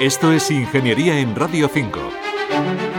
Esto es Ingeniería en Radio 5.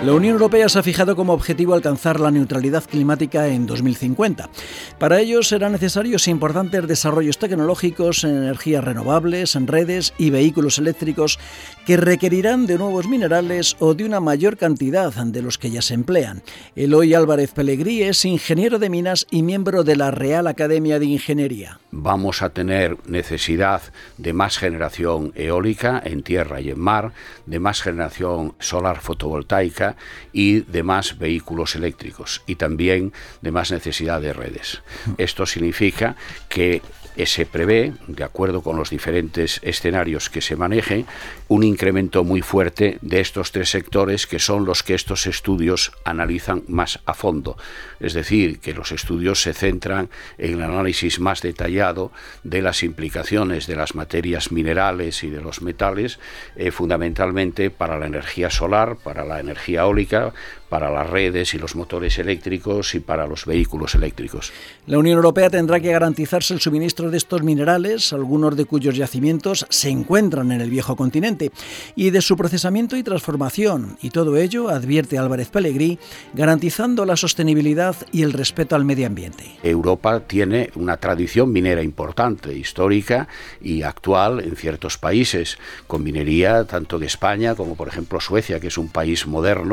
La Unión Europea se ha fijado como objetivo alcanzar la neutralidad climática en 2050. Para ello serán necesarios importantes desarrollos tecnológicos en energías renovables, en redes y vehículos eléctricos que requerirán de nuevos minerales o de una mayor cantidad de los que ya se emplean. Eloy Álvarez Pellegrí es ingeniero de minas y miembro de la Real Academia de Ingeniería. Vamos a tener necesidad de más generación eólica en tierra y en mar, de más generación solar fotovoltaica, y de más vehículos eléctricos y también de más necesidad de redes. Esto significa que se prevé, de acuerdo con los diferentes escenarios que se manejen, un incremento muy fuerte de estos tres sectores que son los que estos estudios analizan más a fondo. Es decir, que los estudios se centran en el análisis más detallado de las implicaciones de las materias minerales y de los metales, eh, fundamentalmente para la energía solar, para la energía eólica, para las redes y los motores eléctricos y para los vehículos eléctricos. La Unión Europea tendrá que garantizarse el suministro de estos minerales, algunos de cuyos yacimientos se encuentran en el viejo continente, y de su procesamiento y transformación, y todo ello, advierte Álvarez Pellegrí, garantizando la sostenibilidad y el respeto al medio ambiente. Europa tiene una tradición minera importante, histórica y actual en ciertos países, con minería tanto de España como por ejemplo Suecia, que es un país moderno,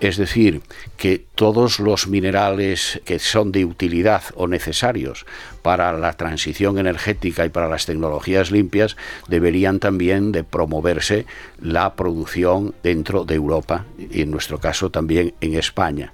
es decir, que todos los minerales que son de utilidad o necesarios para la transición energética y para las tecnologías limpias deberían también de promoverse la producción dentro de Europa y en nuestro caso también en España.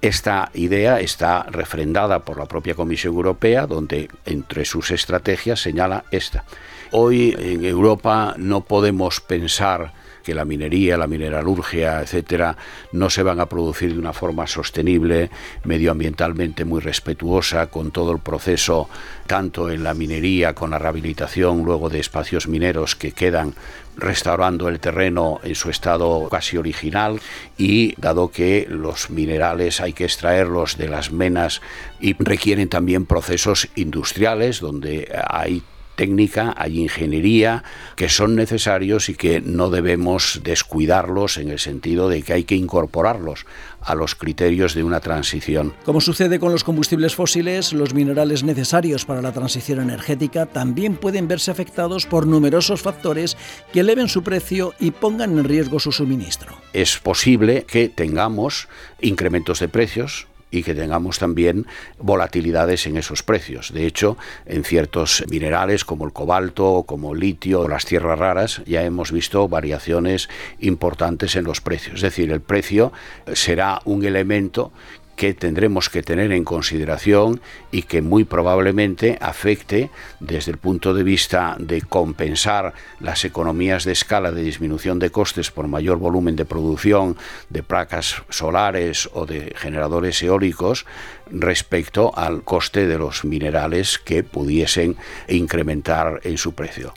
Esta idea está refrendada por la propia Comisión Europea, donde entre sus estrategias señala esta. Hoy en Europa no podemos pensar que la minería, la mineralurgia, etcétera, no se van a producir de una forma sostenible, medioambientalmente muy respetuosa, con todo el proceso, tanto en la minería, con la rehabilitación luego de espacios mineros que quedan restaurando el terreno en su estado casi original. Y dado que los minerales hay que extraerlos de las menas y requieren también procesos industriales donde hay técnica, hay ingeniería que son necesarios y que no debemos descuidarlos en el sentido de que hay que incorporarlos a los criterios de una transición. Como sucede con los combustibles fósiles, los minerales necesarios para la transición energética también pueden verse afectados por numerosos factores que eleven su precio y pongan en riesgo su suministro. Es posible que tengamos incrementos de precios, y que tengamos también volatilidades en esos precios. De hecho, en ciertos minerales como el cobalto, como el litio o las tierras raras, ya hemos visto variaciones importantes en los precios. Es decir, el precio será un elemento que tendremos que tener en consideración y que muy probablemente afecte desde el punto de vista de compensar las economías de escala de disminución de costes por mayor volumen de producción de placas solares o de generadores eólicos respecto al coste de los minerales que pudiesen incrementar en su precio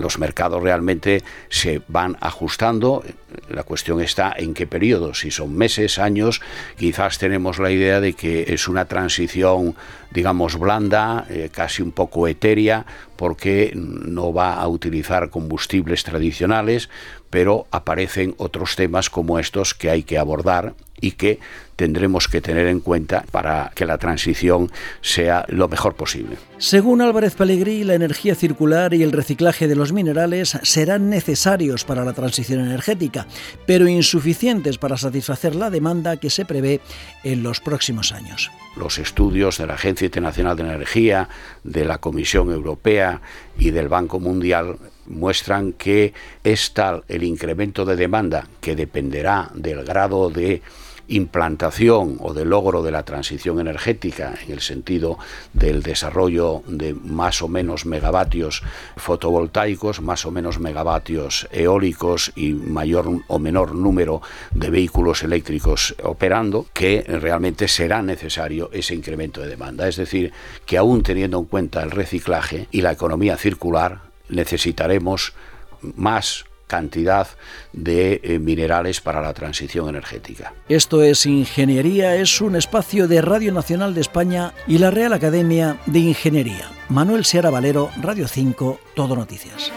los mercados realmente se van ajustando. La cuestión está en qué periodo, si son meses, años. Quizás tenemos la idea de que es una transición, digamos, blanda, eh, casi un poco etérea, porque no va a utilizar combustibles tradicionales, pero aparecen otros temas como estos que hay que abordar y que tendremos que tener en cuenta para que la transición sea lo mejor posible. Según Álvarez Pellegrí, la energía circular y el reciclaje de los minerales serán necesarios para la transición energética, pero insuficientes para satisfacer la demanda que se prevé en los próximos años. Los estudios de la Agencia Internacional de Energía, de la Comisión Europea y del Banco Mundial muestran que es tal el incremento de demanda que dependerá del grado de implantación o de logro de la transición energética en el sentido del desarrollo de más o menos megavatios fotovoltaicos, más o menos megavatios eólicos y mayor o menor número de vehículos eléctricos operando, que realmente será necesario ese incremento de demanda. Es decir, que aún teniendo en cuenta el reciclaje y la economía circular, necesitaremos más cantidad de eh, minerales para la transición energética. Esto es Ingeniería, es un espacio de Radio Nacional de España y la Real Academia de Ingeniería. Manuel Seara Valero, Radio 5, Todo Noticias.